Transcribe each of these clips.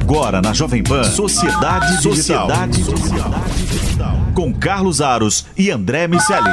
Agora na Jovem Pan, Sociedade, Sociedade Digital. Digital. Com Carlos Aros e André Miceli.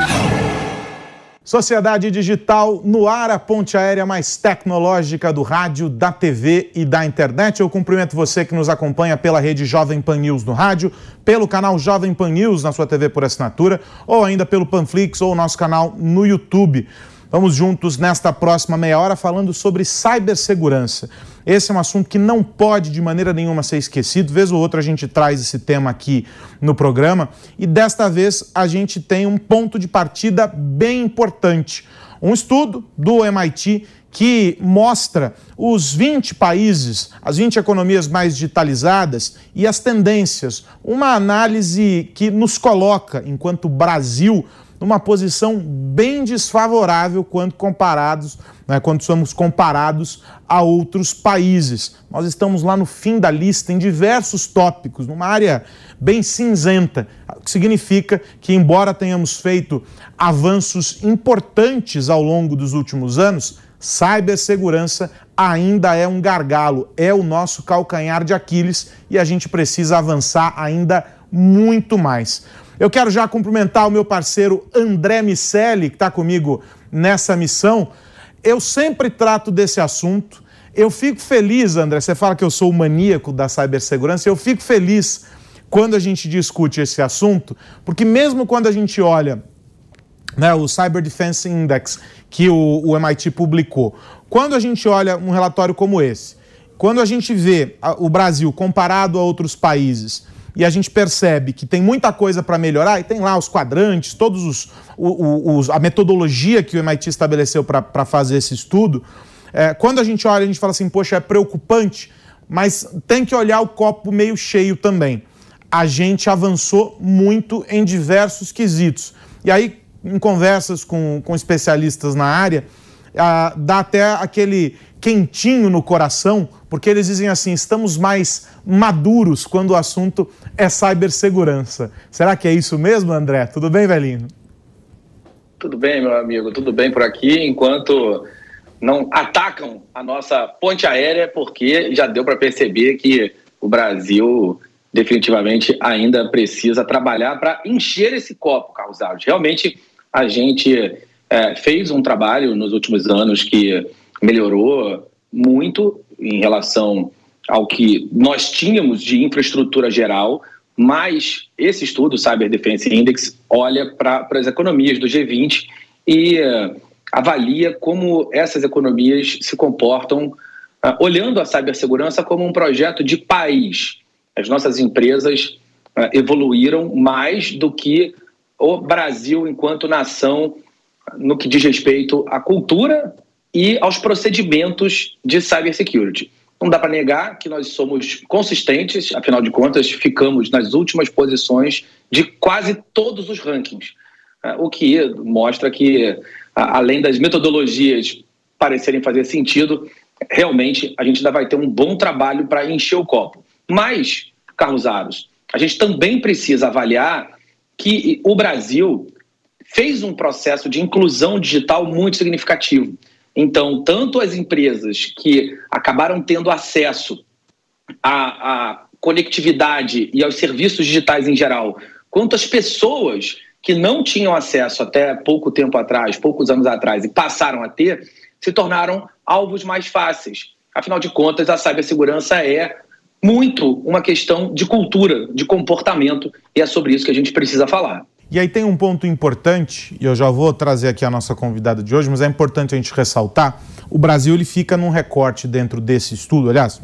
Sociedade Digital no ar, a ponte aérea mais tecnológica do rádio, da TV e da internet. Eu cumprimento você que nos acompanha pela rede Jovem Pan News no rádio, pelo canal Jovem Pan News na sua TV por assinatura, ou ainda pelo Panflix ou nosso canal no YouTube. Vamos juntos nesta próxima meia hora falando sobre cibersegurança. Esse é um assunto que não pode de maneira nenhuma ser esquecido. Vez ou outra a gente traz esse tema aqui no programa e desta vez a gente tem um ponto de partida bem importante. Um estudo do MIT que mostra os 20 países, as 20 economias mais digitalizadas e as tendências. Uma análise que nos coloca, enquanto Brasil, numa posição bem desfavorável quando comparados, né, quando somos comparados a outros países. Nós estamos lá no fim da lista em diversos tópicos, numa área bem cinzenta, o que significa que, embora tenhamos feito avanços importantes ao longo dos últimos anos, cibersegurança ainda é um gargalo, é o nosso calcanhar de Aquiles e a gente precisa avançar ainda muito mais. Eu quero já cumprimentar o meu parceiro André Miceli, que está comigo nessa missão. Eu sempre trato desse assunto. Eu fico feliz, André, você fala que eu sou o maníaco da cibersegurança, eu fico feliz quando a gente discute esse assunto, porque mesmo quando a gente olha né, o Cyber Defense Index que o, o MIT publicou, quando a gente olha um relatório como esse, quando a gente vê o Brasil comparado a outros países, e a gente percebe que tem muita coisa para melhorar, e tem lá os quadrantes, todos os, os a metodologia que o MIT estabeleceu para fazer esse estudo. É, quando a gente olha, a gente fala assim, poxa, é preocupante, mas tem que olhar o copo meio cheio também. A gente avançou muito em diversos quesitos. E aí, em conversas com, com especialistas na área, dá até aquele quentinho no coração, porque eles dizem assim: estamos mais maduros quando o assunto é cibersegurança. Será que é isso mesmo, André? Tudo bem, velhinho? Tudo bem, meu amigo, tudo bem por aqui, enquanto não atacam a nossa ponte aérea, porque já deu para perceber que o Brasil definitivamente ainda precisa trabalhar para encher esse copo, Carlos. Realmente, a gente é, fez um trabalho nos últimos anos que melhorou muito em relação ao que nós tínhamos de infraestrutura geral, mas esse estudo, Cyber Defense Index, olha para as economias do G20 e uh, avalia como essas economias se comportam, uh, olhando a cibersegurança como um projeto de país. As nossas empresas uh, evoluíram mais do que o Brasil enquanto nação no que diz respeito à cultura e aos procedimentos de cybersecurity. Não dá para negar que nós somos consistentes, afinal de contas, ficamos nas últimas posições de quase todos os rankings, né? o que mostra que, além das metodologias parecerem fazer sentido, realmente a gente ainda vai ter um bom trabalho para encher o copo. Mas, Carlos Aros, a gente também precisa avaliar que o Brasil fez um processo de inclusão digital muito significativo. Então, tanto as empresas que acabaram tendo acesso à, à conectividade e aos serviços digitais em geral, quanto as pessoas que não tinham acesso até pouco tempo atrás, poucos anos atrás, e passaram a ter, se tornaram alvos mais fáceis. Afinal de contas, a cibersegurança é muito uma questão de cultura, de comportamento, e é sobre isso que a gente precisa falar. E aí tem um ponto importante, e eu já vou trazer aqui a nossa convidada de hoje, mas é importante a gente ressaltar. O Brasil ele fica num recorte dentro desse estudo, aliás,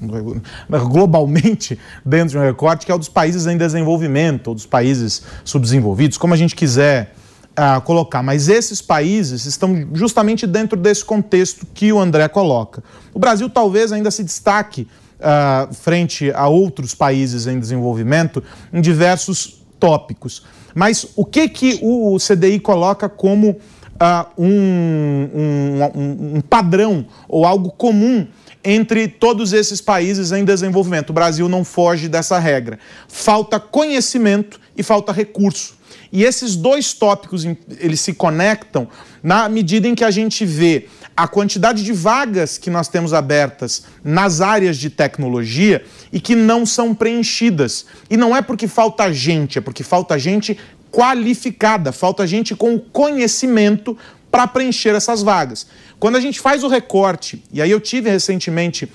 globalmente dentro de um recorte que é o dos países em desenvolvimento, ou dos países subdesenvolvidos, como a gente quiser uh, colocar. Mas esses países estão justamente dentro desse contexto que o André coloca. O Brasil talvez ainda se destaque uh, frente a outros países em desenvolvimento em diversos tópicos. Mas o que, que o CDI coloca como uh, um, um, um padrão ou algo comum entre todos esses países em desenvolvimento. O Brasil não foge dessa regra. Falta conhecimento e falta recurso. E esses dois tópicos eles se conectam na medida em que a gente vê a quantidade de vagas que nós temos abertas nas áreas de tecnologia e que não são preenchidas. E não é porque falta gente, é porque falta gente qualificada, falta gente com conhecimento para preencher essas vagas. Quando a gente faz o recorte, e aí eu tive recentemente uh,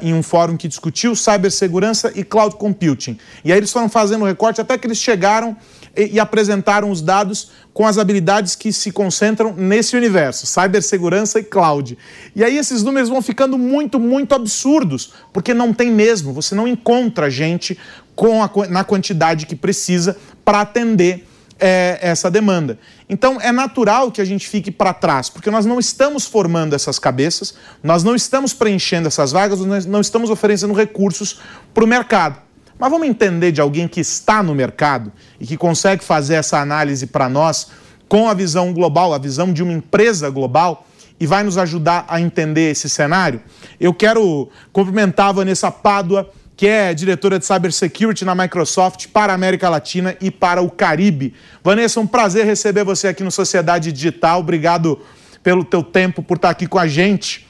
em um fórum que discutiu cibersegurança e cloud computing, e aí eles foram fazendo o recorte até que eles chegaram e, e apresentaram os dados com as habilidades que se concentram nesse universo, cibersegurança e cloud. E aí esses números vão ficando muito, muito absurdos, porque não tem mesmo, você não encontra gente com a, na quantidade que precisa para atender é, essa demanda. Então é natural que a gente fique para trás, porque nós não estamos formando essas cabeças, nós não estamos preenchendo essas vagas, nós não estamos oferecendo recursos para o mercado. Mas vamos entender de alguém que está no mercado e que consegue fazer essa análise para nós com a visão global, a visão de uma empresa global e vai nos ajudar a entender esse cenário. Eu quero cumprimentar a Vanessa Pádua, que é diretora de Cybersecurity na Microsoft para a América Latina e para o Caribe. Vanessa, um prazer receber você aqui no Sociedade Digital. Obrigado pelo teu tempo, por estar aqui com a gente.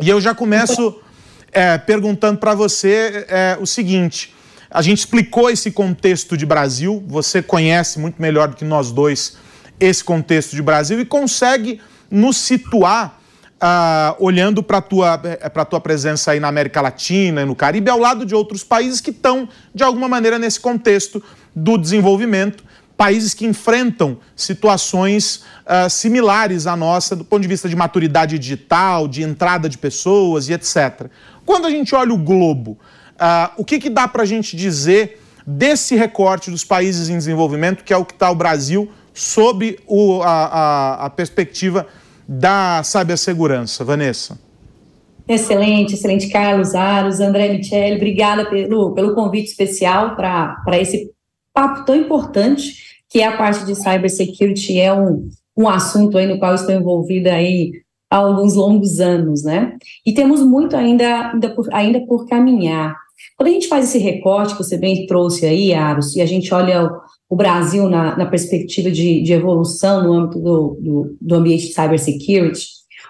E eu já começo é, perguntando para você é, o seguinte: a gente explicou esse contexto de Brasil, você conhece muito melhor do que nós dois esse contexto de Brasil e consegue nos situar Uh, olhando para a tua, eh, tua presença aí na América Latina e no Caribe, ao lado de outros países que estão, de alguma maneira, nesse contexto do desenvolvimento, países que enfrentam situações uh, similares à nossa, do ponto de vista de maturidade digital, de entrada de pessoas e etc. Quando a gente olha o globo, uh, o que, que dá para a gente dizer desse recorte dos países em desenvolvimento, que é o que está o Brasil, sob o, a, a, a perspectiva da cibersegurança. Vanessa. Excelente, excelente, Carlos Aros, André Michele, obrigada pelo, pelo convite especial para esse papo tão importante, que é a parte de cybersecurity, é um, um assunto aí no qual estou envolvida aí há alguns longos anos, né? E temos muito ainda, ainda, por, ainda por caminhar. Quando a gente faz esse recorte que você bem trouxe aí, Aros, e a gente olha o Brasil na, na perspectiva de, de, evolução no âmbito do, do, do ambiente de cybersecurity,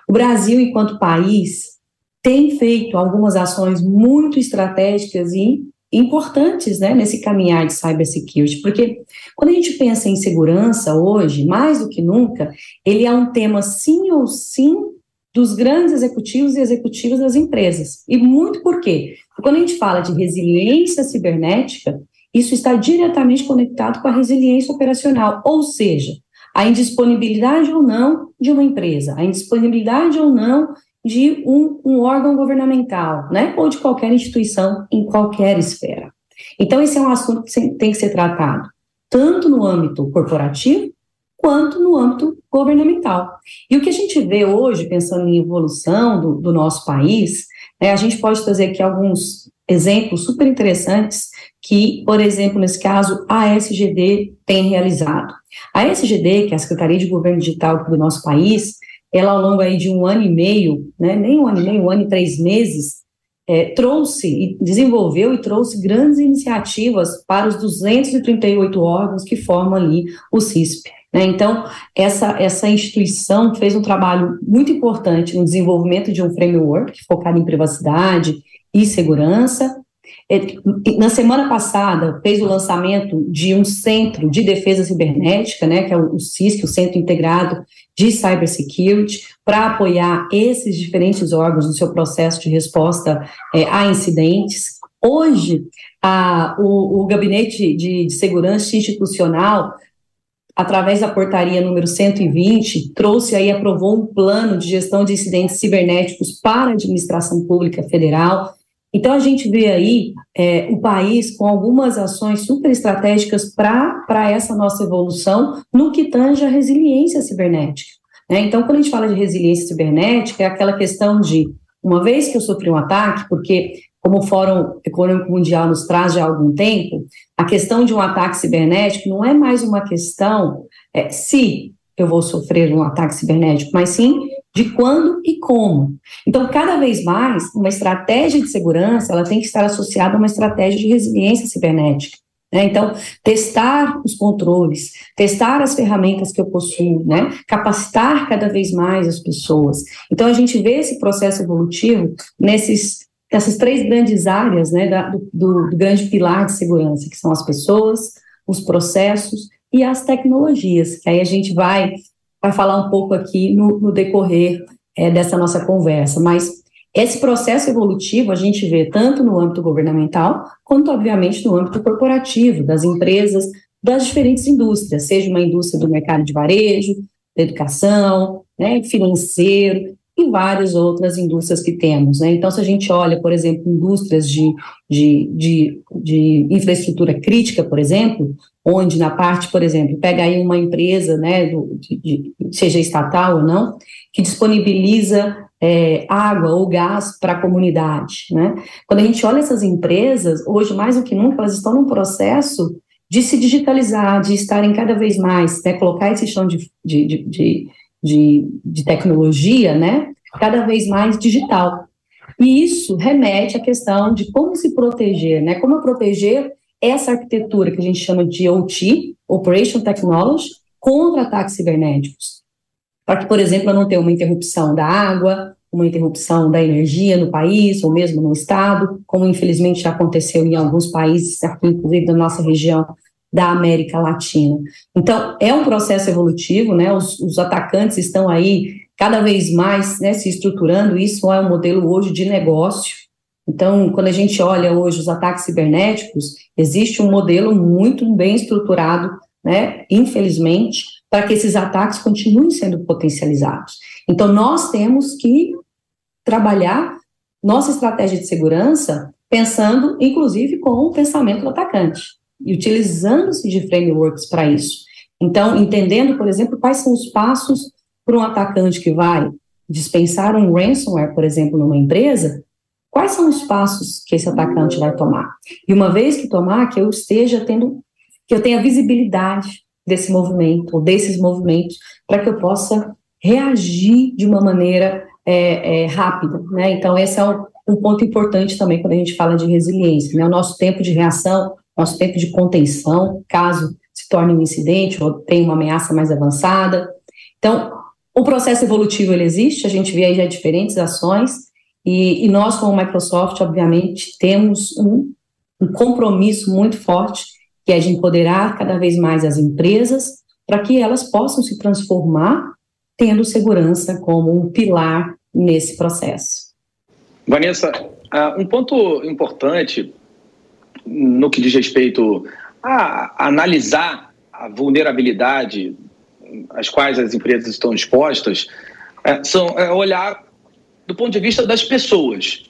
o Brasil, enquanto país, tem feito algumas ações muito estratégicas e importantes né, nesse caminhar de cybersecurity, porque quando a gente pensa em segurança hoje, mais do que nunca, ele é um tema sim ou sim dos grandes executivos e executivas das empresas. E muito por quê? Porque quando a gente fala de resiliência cibernética, isso está diretamente conectado com a resiliência operacional, ou seja, a indisponibilidade ou não de uma empresa, a indisponibilidade ou não de um, um órgão governamental, né, ou de qualquer instituição em qualquer esfera. Então, esse é um assunto que tem que ser tratado tanto no âmbito corporativo quanto no âmbito governamental. E o que a gente vê hoje, pensando em evolução do, do nosso país, né, a gente pode trazer aqui alguns exemplos super interessantes que, por exemplo, nesse caso, a SGD tem realizado. A SGD, que é a Secretaria de Governo Digital do nosso país, ela ao longo aí de um ano e meio, né, nem um ano e meio, um ano e três meses, é, trouxe desenvolveu e trouxe grandes iniciativas para os 238 órgãos que formam ali o CISP. Né? Então, essa, essa instituição fez um trabalho muito importante no desenvolvimento de um framework focado em privacidade e segurança, é, na semana passada, fez o lançamento de um centro de defesa cibernética, né, que é o CISC, o Centro Integrado de Cybersecurity, para apoiar esses diferentes órgãos no seu processo de resposta é, a incidentes. Hoje, a, o, o Gabinete de, de Segurança Institucional através da portaria número 120, trouxe aí, aprovou um plano de gestão de incidentes cibernéticos para a administração pública federal, então, a gente vê aí é, o país com algumas ações super estratégicas para essa nossa evolução no que tange a resiliência cibernética. Né? Então, quando a gente fala de resiliência cibernética, é aquela questão de, uma vez que eu sofri um ataque, porque, como o Fórum Econômico Mundial nos traz já há algum tempo, a questão de um ataque cibernético não é mais uma questão é, se eu vou sofrer um ataque cibernético, mas sim de quando e como. Então, cada vez mais, uma estratégia de segurança, ela tem que estar associada a uma estratégia de resiliência cibernética. Né? Então, testar os controles, testar as ferramentas que eu possuo, né? capacitar cada vez mais as pessoas. Então, a gente vê esse processo evolutivo nesses, nessas três grandes áreas né? Da, do, do, do grande pilar de segurança, que são as pessoas, os processos e as tecnologias, que aí a gente vai, vai falar um pouco aqui no, no decorrer é, dessa nossa conversa. Mas esse processo evolutivo a gente vê tanto no âmbito governamental, quanto, obviamente, no âmbito corporativo, das empresas, das diferentes indústrias, seja uma indústria do mercado de varejo, da educação, né, financeiro e várias outras indústrias que temos. Né? Então, se a gente olha, por exemplo, indústrias de, de, de, de infraestrutura crítica, por exemplo, onde na parte, por exemplo, pega aí uma empresa, né, do, de, seja estatal ou não, que disponibiliza é, água ou gás para a comunidade. Né? Quando a gente olha essas empresas, hoje mais do que nunca, elas estão num processo de se digitalizar, de estarem cada vez mais, né, colocar esse chão de, de, de, de, de tecnologia, né, cada vez mais digital. E isso remete à questão de como se proteger, né, como proteger essa arquitetura que a gente chama de OT, Operation Technology, contra ataques cibernéticos para que, por exemplo, eu não tenha uma interrupção da água, uma interrupção da energia no país, ou mesmo no estado, como infelizmente já aconteceu em alguns países, aqui inclusive da nossa região da América Latina. Então, é um processo evolutivo, né? Os, os atacantes estão aí cada vez mais né, se estruturando, isso é um modelo hoje de negócio. Então, quando a gente olha hoje os ataques cibernéticos, existe um modelo muito bem estruturado, né? Infelizmente, para que esses ataques continuem sendo potencializados. Então, nós temos que trabalhar nossa estratégia de segurança pensando, inclusive, com o pensamento do atacante e utilizando-se de frameworks para isso. Então, entendendo, por exemplo, quais são os passos para um atacante que vai dispensar um ransomware, por exemplo, numa empresa, quais são os passos que esse atacante vai tomar? E uma vez que tomar, que eu esteja tendo, que eu tenha visibilidade desse movimento, ou desses movimentos, para que eu possa reagir de uma maneira é, é, rápida, né? Então, esse é um, um, ponto importante também quando a gente fala de resiliência, né? O nosso tempo de reação, nosso tempo de contenção, caso se torne um incidente ou tenha uma ameaça mais avançada. Então, o processo evolutivo, ele existe, a gente vê aí já diferentes ações, e, e nós, como Microsoft, obviamente, temos um, um compromisso muito forte que é de empoderar cada vez mais as empresas para que elas possam se transformar, tendo segurança como um pilar nesse processo. Vanessa, uh, um ponto importante no que diz respeito a analisar a vulnerabilidade às quais as empresas estão expostas, é, são é olhar do ponto de vista das pessoas.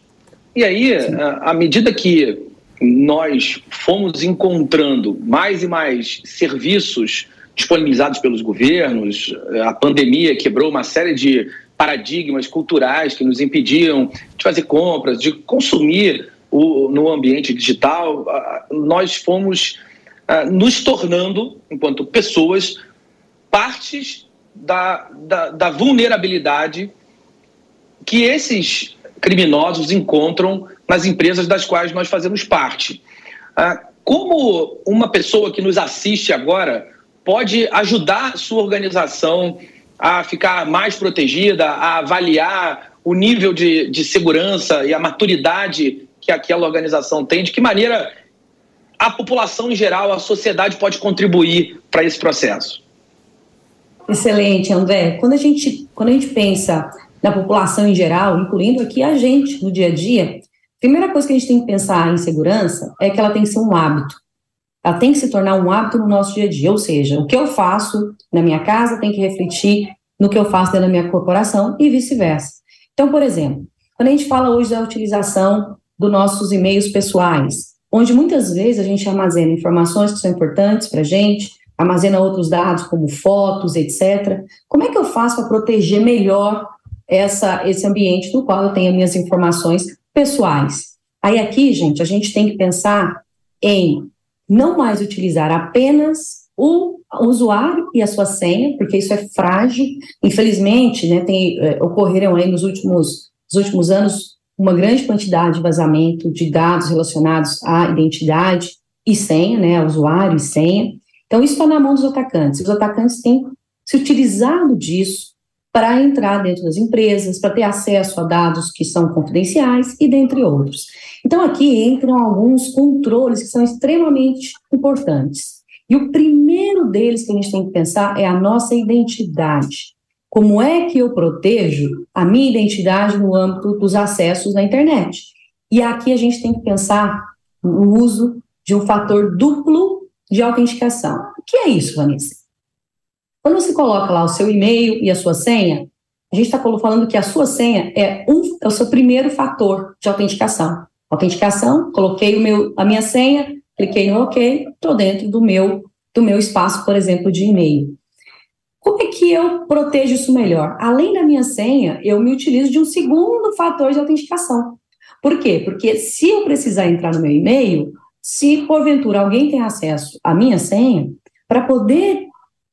E aí, à medida que nós fomos encontrando mais e mais serviços disponibilizados pelos governos, a pandemia quebrou uma série de paradigmas culturais que nos impediam de fazer compras, de consumir o, no ambiente digital, nós fomos nos tornando, enquanto pessoas, partes da, da, da vulnerabilidade que esses criminosos encontram nas empresas das quais nós fazemos parte. Como uma pessoa que nos assiste agora pode ajudar sua organização a ficar mais protegida, a avaliar o nível de, de segurança e a maturidade que aquela organização tem? De que maneira a população em geral, a sociedade pode contribuir para esse processo? Excelente, André. Quando a gente, quando a gente pensa na população em geral, incluindo aqui a gente no dia a dia, Primeira coisa que a gente tem que pensar em segurança é que ela tem que ser um hábito. Ela tem que se tornar um hábito no nosso dia a dia, ou seja, o que eu faço na minha casa tem que refletir no que eu faço dentro da minha corporação e vice-versa. Então, por exemplo, quando a gente fala hoje da utilização dos nossos e-mails pessoais, onde muitas vezes a gente armazena informações que são importantes para a gente, armazena outros dados como fotos, etc. Como é que eu faço para proteger melhor essa, esse ambiente no qual eu tenho as minhas informações pessoais. Aí aqui, gente, a gente tem que pensar em não mais utilizar apenas o usuário e a sua senha, porque isso é frágil. Infelizmente, né, tem, é, ocorreram aí nos últimos, nos últimos anos uma grande quantidade de vazamento de dados relacionados à identidade e senha, né, usuário e senha. Então, isso está na mão dos atacantes. Os atacantes têm se utilizado disso para entrar dentro das empresas, para ter acesso a dados que são confidenciais e dentre outros. Então, aqui entram alguns controles que são extremamente importantes. E o primeiro deles que a gente tem que pensar é a nossa identidade. Como é que eu protejo a minha identidade no âmbito dos acessos na internet? E aqui a gente tem que pensar no uso de um fator duplo de autenticação. O que é isso, Vanessa? Quando você coloca lá o seu e-mail e a sua senha, a gente está falando que a sua senha é, um, é o seu primeiro fator de autenticação. Autenticação, coloquei o meu, a minha senha, cliquei no OK, estou dentro do meu, do meu espaço, por exemplo, de e-mail. Como é que eu protejo isso melhor? Além da minha senha, eu me utilizo de um segundo fator de autenticação. Por quê? Porque se eu precisar entrar no meu e-mail, se porventura alguém tem acesso à minha senha, para poder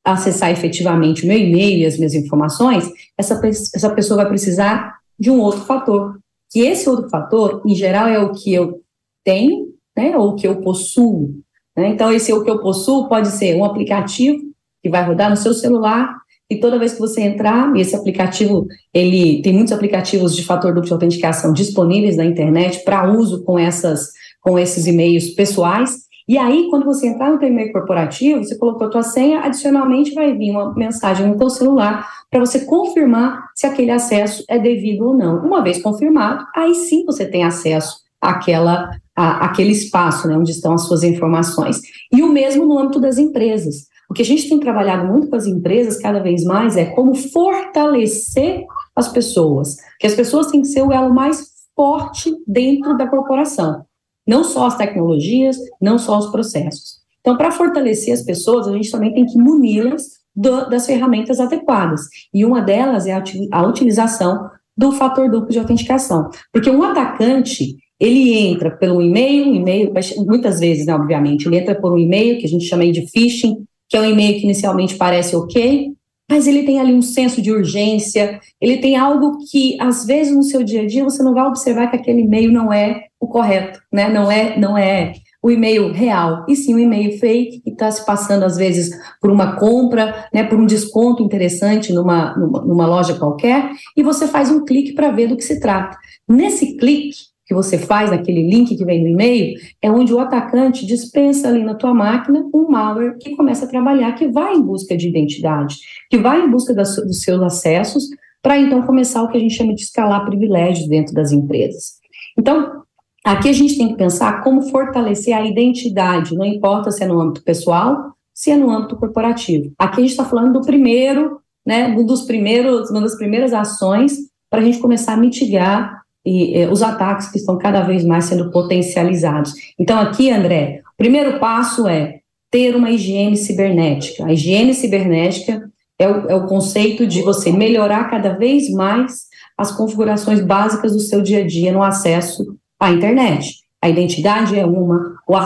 acessar efetivamente o meu e-mail e as minhas informações, essa, essa pessoa vai precisar de um outro fator. Que esse outro fator, em geral, é o que eu tenho, né, ou o que eu possuo. Né? Então, esse o que eu possuo pode ser um aplicativo que vai rodar no seu celular, e toda vez que você entrar, esse aplicativo, ele tem muitos aplicativos de fator duplo de autenticação disponíveis na internet para uso com essas com esses e-mails pessoais, e aí, quando você entrar no teu e-mail corporativo, você colocou a tua senha, adicionalmente vai vir uma mensagem no teu celular para você confirmar se aquele acesso é devido ou não. Uma vez confirmado, aí sim você tem acesso àquela, à, àquele espaço né, onde estão as suas informações. E o mesmo no âmbito das empresas. O que a gente tem trabalhado muito com as empresas cada vez mais é como fortalecer as pessoas, que as pessoas têm que ser o elo mais forte dentro da corporação. Não só as tecnologias, não só os processos. Então, para fortalecer as pessoas, a gente também tem que muni-las das ferramentas adequadas. E uma delas é a, a utilização do fator duplo de autenticação. Porque um atacante, ele entra pelo e-mail, e-mail, muitas vezes, né, obviamente, ele entra por um e-mail, que a gente chama de phishing, que é um e-mail que inicialmente parece ok, mas ele tem ali um senso de urgência, ele tem algo que, às vezes, no seu dia a dia, você não vai observar que aquele e-mail não é o correto, né? Não é, não é o e-mail real, e sim o e-mail fake, que está se passando, às vezes, por uma compra, né, por um desconto interessante numa, numa, numa loja qualquer, e você faz um clique para ver do que se trata. Nesse clique, que você faz naquele link que vem no e-mail, é onde o atacante dispensa ali na tua máquina um malware que começa a trabalhar, que vai em busca de identidade, que vai em busca das, dos seus acessos, para então começar o que a gente chama de escalar privilégios dentro das empresas. Então, aqui a gente tem que pensar como fortalecer a identidade, não importa se é no âmbito pessoal, se é no âmbito corporativo. Aqui a gente está falando do primeiro, né, um dos primeiros, uma das primeiras ações para a gente começar a mitigar e, eh, os ataques que estão cada vez mais sendo potencializados. Então, aqui, André, o primeiro passo é ter uma higiene cibernética. A higiene cibernética é o, é o conceito de você melhorar cada vez mais as configurações básicas do seu dia a dia no acesso à internet. A identidade é uma, o a,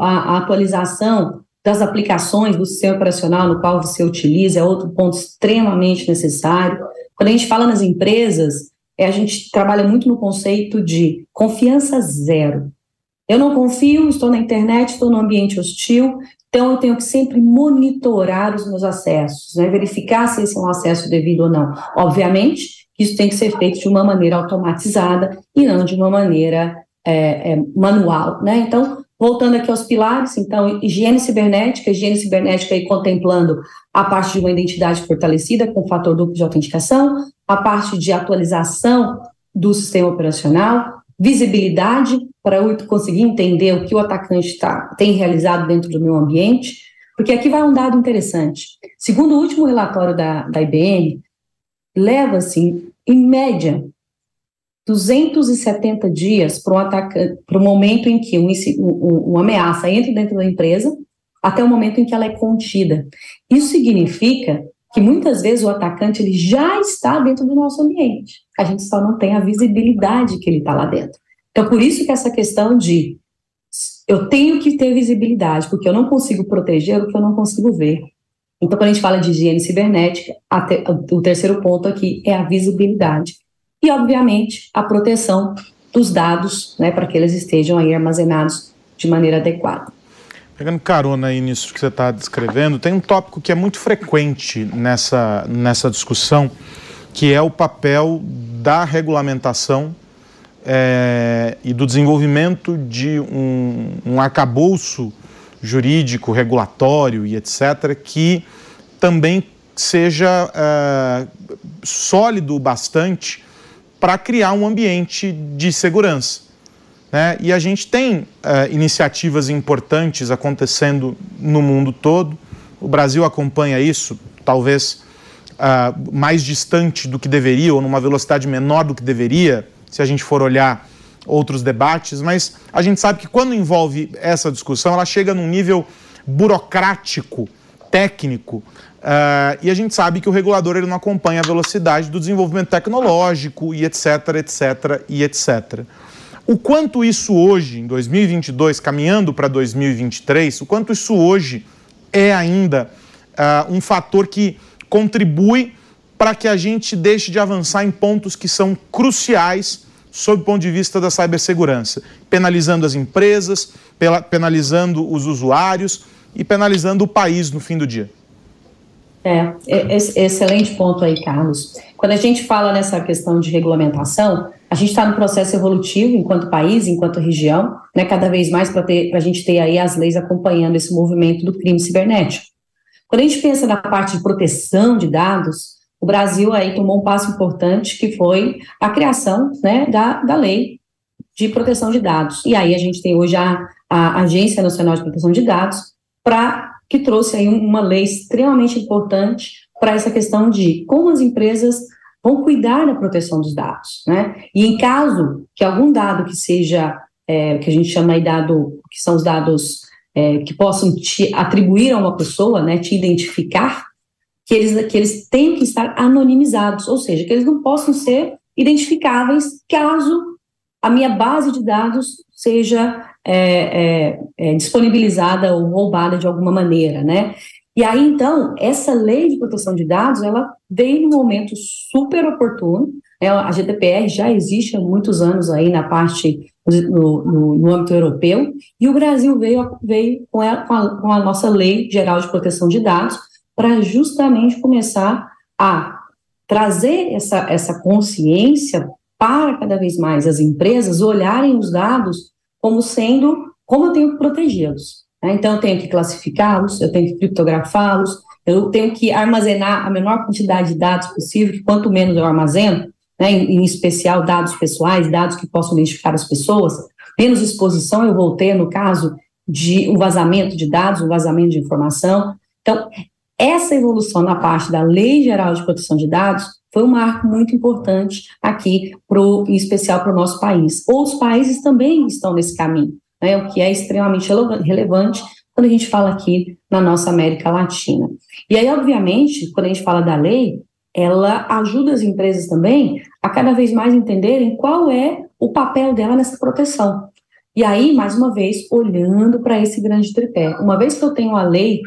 a atualização das aplicações do sistema operacional no qual você utiliza é outro ponto extremamente necessário. Quando a gente fala nas empresas, é, a gente trabalha muito no conceito de confiança zero. Eu não confio, estou na internet, estou num ambiente hostil, então eu tenho que sempre monitorar os meus acessos, né, verificar se esse é um acesso devido ou não. Obviamente, isso tem que ser feito de uma maneira automatizada e não de uma maneira é, é, manual, né? Então, voltando aqui aos pilares, então, higiene cibernética, higiene cibernética aí contemplando a parte de uma identidade fortalecida com fator duplo de autenticação, a parte de atualização do sistema operacional, visibilidade para eu conseguir entender o que o atacante tá, tem realizado dentro do meu ambiente, porque aqui vai um dado interessante. Segundo o último relatório da, da IBM, leva-se, em média, 270 dias para o momento em que um, um, uma ameaça entra dentro da empresa, até o momento em que ela é contida. Isso significa que muitas vezes o atacante ele já está dentro do nosso ambiente. A gente só não tem a visibilidade que ele está lá dentro. Então, por isso que essa questão de eu tenho que ter visibilidade, porque eu não consigo proteger o que eu não consigo ver. Então, quando a gente fala de higiene cibernética, o terceiro ponto aqui é a visibilidade. E, obviamente, a proteção dos dados, né, para que eles estejam aí armazenados de maneira adequada. Pegando carona aí nisso que você está descrevendo, tem um tópico que é muito frequente nessa, nessa discussão, que é o papel da regulamentação é, e do desenvolvimento de um, um arcabouço jurídico, regulatório e etc., que também seja é, sólido bastante para criar um ambiente de segurança. Né? E a gente tem uh, iniciativas importantes acontecendo no mundo todo. O Brasil acompanha isso, talvez uh, mais distante do que deveria, ou numa velocidade menor do que deveria, se a gente for olhar outros debates, mas a gente sabe que quando envolve essa discussão, ela chega num nível burocrático, técnico, uh, e a gente sabe que o regulador ele não acompanha a velocidade do desenvolvimento tecnológico e etc, etc e etc. O quanto isso hoje, em 2022, caminhando para 2023, o quanto isso hoje é ainda uh, um fator que contribui para que a gente deixe de avançar em pontos que são cruciais sob o ponto de vista da cibersegurança, penalizando as empresas, penalizando os usuários e penalizando o país no fim do dia. É, é, excelente ponto aí, Carlos. Quando a gente fala nessa questão de regulamentação, a gente está no processo evolutivo enquanto país, enquanto região, né, cada vez mais para a gente ter aí as leis acompanhando esse movimento do crime cibernético. Quando a gente pensa na parte de proteção de dados, o Brasil aí tomou um passo importante que foi a criação né, da, da lei de proteção de dados. E aí a gente tem hoje a, a Agência Nacional de Proteção de Dados, para que trouxe aí uma lei extremamente importante para essa questão de como as empresas vão cuidar da proteção dos dados, né? E em caso que algum dado que seja, é, que a gente chama aí dado, que são os dados é, que possam te atribuir a uma pessoa, né, te identificar, que eles, que eles tenham que estar anonimizados, ou seja, que eles não possam ser identificáveis caso a minha base de dados seja é, é, é disponibilizada ou roubada de alguma maneira, né? E aí, então, essa lei de proteção de dados, ela veio num momento super oportuno, né? a GDPR já existe há muitos anos aí na parte, no, no, no âmbito europeu, e o Brasil veio, veio com, a, com, a, nossa lei geral de proteção de dados para justamente começar a trazer essa, essa consciência para cada vez mais as empresas olharem os dados como sendo, como eu tenho que protegê-los. Né? Então, eu tenho que classificá-los, eu tenho que criptografá-los, eu tenho que armazenar a menor quantidade de dados possível, que quanto menos eu armazeno, né, em, em, especial dados pessoais, dados que possam identificar as pessoas, menos exposição eu vou ter no caso de um vazamento de dados, um vazamento de informação. Então, essa evolução na parte da Lei Geral de Proteção de Dados foi um marco muito importante aqui, pro, em especial para o nosso país. Outros países também estão nesse caminho né, o que é extremamente relevante quando a gente fala aqui na nossa América Latina. E aí, obviamente, quando a gente fala da lei, ela ajuda as empresas também a cada vez mais entenderem qual é o papel dela nessa proteção. E aí, mais uma vez, olhando para esse grande tripé. Uma vez que eu tenho a lei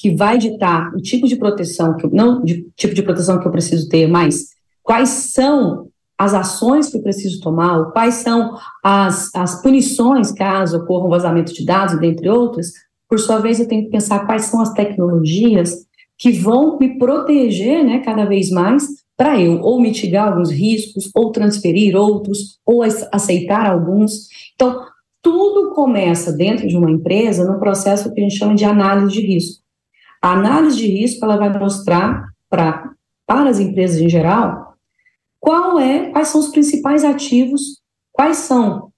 que vai ditar o tipo de proteção, que eu, não de tipo de proteção que eu preciso ter, mas quais são as ações que eu preciso tomar, quais são as, as punições caso ocorra um vazamento de dados, dentre outras, por sua vez eu tenho que pensar quais são as tecnologias que vão me proteger né, cada vez mais para eu ou mitigar alguns riscos, ou transferir outros, ou aceitar alguns. Então, tudo começa dentro de uma empresa no processo que a gente chama de análise de risco. A análise de risco ela vai mostrar pra, para as empresas em geral qual é, quais são os principais ativos, quais são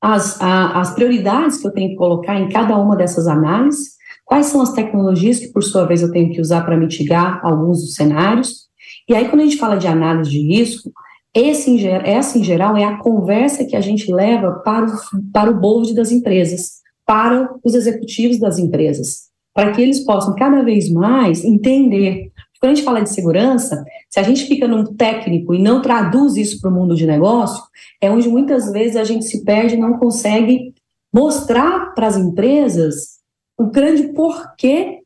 as, a, as prioridades que eu tenho que colocar em cada uma dessas análises, quais são as tecnologias que, por sua vez, eu tenho que usar para mitigar alguns dos cenários. E aí, quando a gente fala de análise de risco, esse, essa, em geral, é a conversa que a gente leva para o, para o board das empresas, para os executivos das empresas, para que eles possam cada vez mais entender quando a gente fala de segurança, se a gente fica num técnico e não traduz isso para o mundo de negócio, é onde muitas vezes a gente se perde e não consegue mostrar para as empresas o grande porquê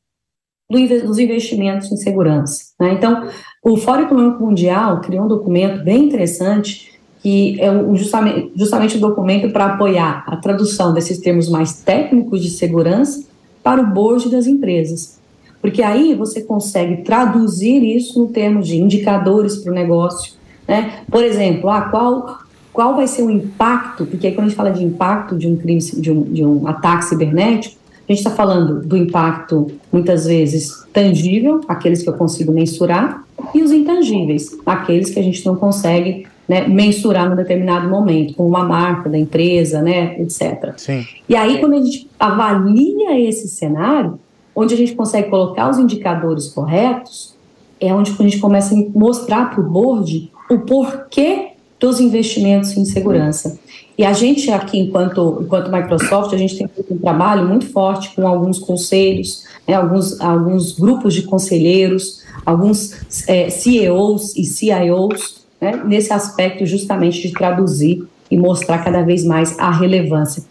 dos investimentos em segurança. Né? Então, o Fórum Econômico Mundial criou um documento bem interessante que é justamente, justamente um documento para apoiar a tradução desses termos mais técnicos de segurança para o board das empresas. Porque aí você consegue traduzir isso no termos de indicadores para o negócio. Né? Por exemplo, ah, qual, qual vai ser o impacto, porque aí quando a gente fala de impacto de um crime, de um, de um ataque cibernético, a gente está falando do impacto, muitas vezes, tangível, aqueles que eu consigo mensurar, e os intangíveis, aqueles que a gente não consegue né, mensurar num determinado momento, com uma marca da empresa, né, etc. Sim. E aí, quando a gente avalia esse cenário, onde a gente consegue colocar os indicadores corretos, é onde a gente começa a mostrar para o board o porquê dos investimentos em segurança. E a gente aqui, enquanto, enquanto Microsoft, a gente tem feito um trabalho muito forte com alguns conselhos, né, alguns, alguns grupos de conselheiros, alguns é, CEOs e CIOs, né, nesse aspecto justamente de traduzir e mostrar cada vez mais a relevância.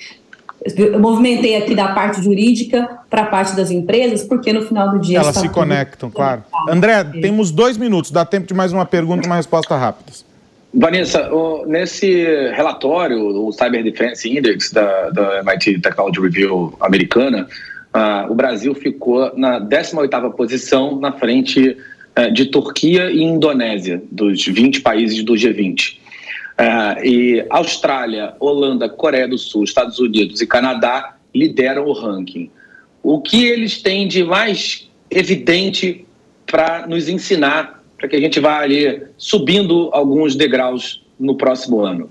Eu movimentei aqui da parte jurídica para a parte das empresas, porque no final do dia. Elas se conectam, claro. André, é. temos dois minutos, dá tempo de mais uma pergunta e uma resposta rápida. Vanessa, nesse relatório, o Cyber Defense Index da, da MIT Technology Review americana, uh, o Brasil ficou na 18ª posição na frente de Turquia e Indonésia, dos 20 países do G20. Uh, e Austrália, Holanda, Coreia do Sul, Estados Unidos e Canadá lideram o ranking. O que eles têm de mais evidente para nos ensinar, para que a gente vá ali subindo alguns degraus no próximo ano?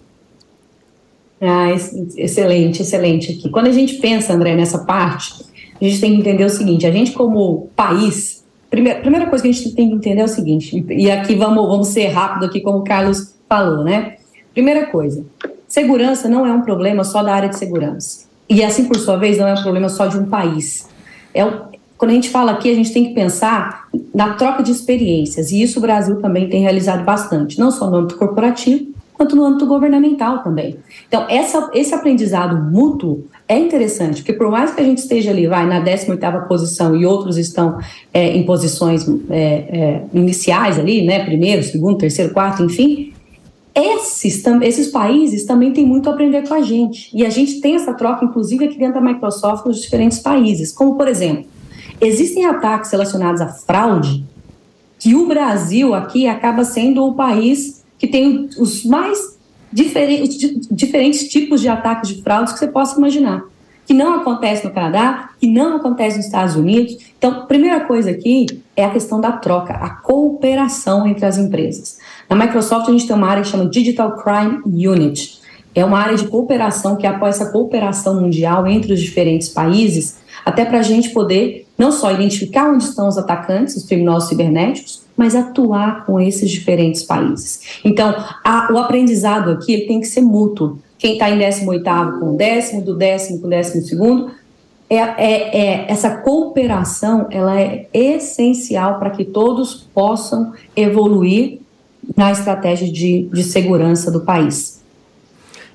Ah, excelente, excelente aqui. Quando a gente pensa, André, nessa parte, a gente tem que entender o seguinte: a gente, como país, primeira, primeira coisa que a gente tem que entender é o seguinte, e aqui vamos, vamos ser rápido aqui, como o Carlos falou, né? Primeira coisa, segurança não é um problema só da área de segurança. E assim, por sua vez, não é um problema só de um país. É, quando a gente fala aqui, a gente tem que pensar na troca de experiências. E isso o Brasil também tem realizado bastante, não só no âmbito corporativo, quanto no âmbito governamental também. Então, essa, esse aprendizado mútuo é interessante, porque por mais que a gente esteja ali, vai, na 18ª posição e outros estão é, em posições é, é, iniciais ali, né, primeiro, segundo, terceiro, quarto, enfim, esses, esses países também têm muito a aprender com a gente. E a gente tem essa troca, inclusive, aqui dentro da Microsoft, nos diferentes países. Como, por exemplo, existem ataques relacionados à fraude, que o Brasil aqui acaba sendo o país que tem os mais diferentes, tipos de ataques de fraudes que você possa imaginar. Que não acontece no Canadá, que não acontece nos Estados Unidos. Então, primeira coisa aqui é a questão da troca, a cooperação entre as empresas. Na Microsoft, a gente tem uma área que chama Digital Crime Unit. É uma área de cooperação que apoia essa cooperação mundial entre os diferentes países, até para a gente poder não só identificar onde estão os atacantes, os criminosos cibernéticos, mas atuar com esses diferentes países. Então, a, o aprendizado aqui ele tem que ser mútuo. Quem está em 18º com o décimo, do décimo com o décimo segundo, é, é, é, essa cooperação ela é essencial para que todos possam evoluir na estratégia de, de segurança do país.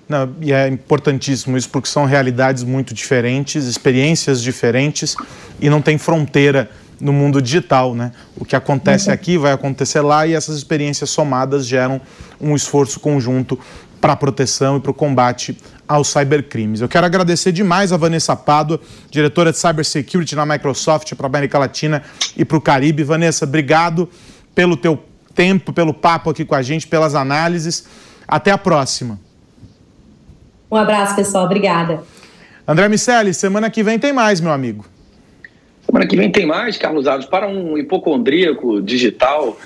Não, e é importantíssimo isso porque são realidades muito diferentes, experiências diferentes e não tem fronteira no mundo digital, né? O que acontece uhum. aqui vai acontecer lá e essas experiências somadas geram um esforço conjunto para a proteção e para o combate aos cybercrimes. Eu quero agradecer demais a Vanessa Pádua, diretora de Cybersecurity na Microsoft para a América Latina e para o Caribe. Vanessa, obrigado pelo teu tempo, pelo papo aqui com a gente, pelas análises. Até a próxima. Um abraço, pessoal. Obrigada. André Miceli, semana que vem tem mais, meu amigo. Semana que vem tem mais, Carlos Alves. Para um hipocondríaco digital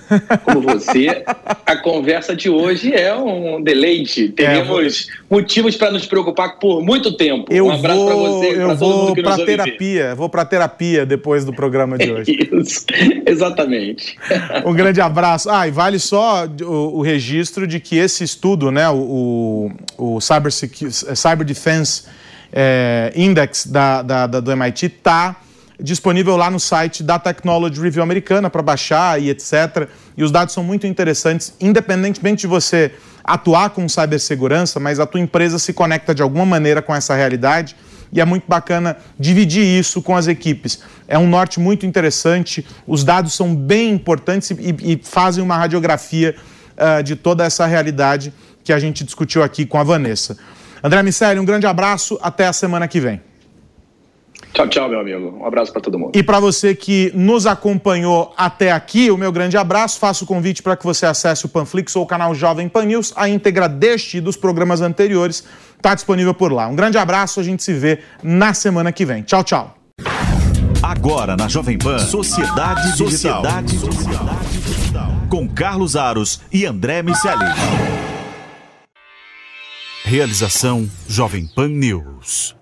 como você, a conversa de hoje é um deleite. Teremos é, motivos para nos preocupar por muito tempo. Eu um abraço para você. Eu vou para terapia. Vou para terapia depois do programa de hoje. Isso, exatamente. Um grande abraço. Ah, e vale só o, o registro de que esse estudo, né, o, o Cyber, Cyber Defense é, Index da, da, da do MIT, está disponível lá no site da Technology Review americana para baixar e etc. E os dados são muito interessantes, independentemente de você atuar com cibersegurança, mas a tua empresa se conecta de alguma maneira com essa realidade e é muito bacana dividir isso com as equipes. É um norte muito interessante, os dados são bem importantes e, e fazem uma radiografia uh, de toda essa realidade que a gente discutiu aqui com a Vanessa. André Miceli, um grande abraço, até a semana que vem. Tchau, tchau, meu amigo. Um abraço para todo mundo. E para você que nos acompanhou até aqui, o meu grande abraço. Faço o convite para que você acesse o Panflix ou o canal Jovem Pan News. A íntegra deste e dos programas anteriores está disponível por lá. Um grande abraço, a gente se vê na semana que vem. Tchau, tchau. Agora na Jovem Pan, Sociedade Digital. Sociedade Digital. Com Carlos Aros e André Miceli. Realização Jovem Pan News.